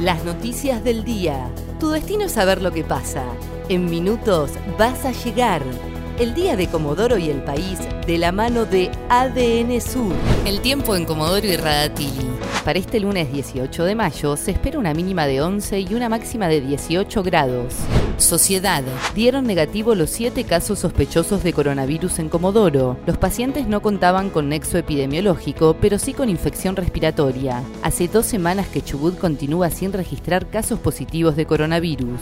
Las noticias del día. Tu destino es saber lo que pasa. En minutos vas a llegar. El día de Comodoro y el país de la mano de ADN Sur. El tiempo en Comodoro y Radatili. Para este lunes 18 de mayo se espera una mínima de 11 y una máxima de 18 grados. Sociedad. Dieron negativo los siete casos sospechosos de coronavirus en Comodoro. Los pacientes no contaban con nexo epidemiológico, pero sí con infección respiratoria. Hace dos semanas que Chubut continúa sin registrar casos positivos de coronavirus.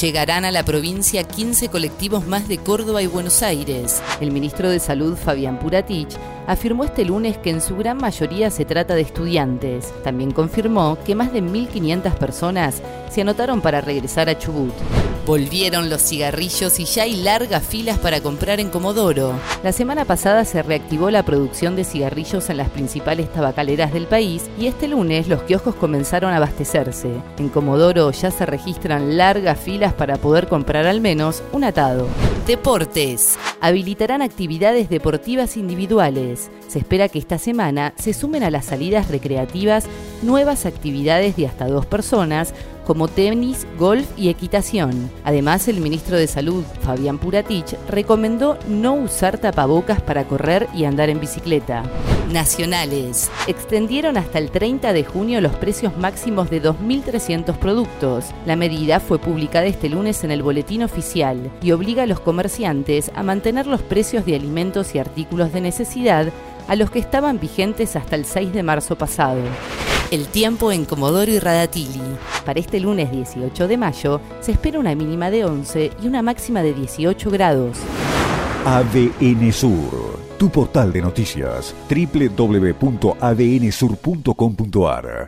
Llegarán a la provincia 15 colectivos más de Córdoba y Buenos Aires. El ministro de Salud, Fabián Puratich, afirmó este lunes que en su gran mayoría se trata de estudiantes. También confirmó que más de 1.500 personas se anotaron para regresar a Chubut. Volvieron los cigarrillos y ya hay largas filas para comprar en Comodoro. La semana pasada se reactivó la producción de cigarrillos en las principales tabacaleras del país y este lunes los kioscos comenzaron a abastecerse. En Comodoro ya se registran largas filas para poder comprar al menos un atado. Deportes. Habilitarán actividades deportivas individuales. Se espera que esta semana se sumen a las salidas recreativas nuevas actividades de hasta dos personas como tenis, golf y equitación. Además, el ministro de Salud, Fabián Puratich, recomendó no usar tapabocas para correr y andar en bicicleta. Nacionales. Extendieron hasta el 30 de junio los precios máximos de 2.300 productos. La medida fue publicada este lunes en el Boletín Oficial y obliga a los comerciantes a mantener los precios de alimentos y artículos de necesidad a los que estaban vigentes hasta el 6 de marzo pasado. El tiempo en Comodoro y Radatili. Para este lunes 18 de mayo se espera una mínima de 11 y una máxima de 18 grados. ADN Sur, tu portal de noticias, www.adnsur.com.ar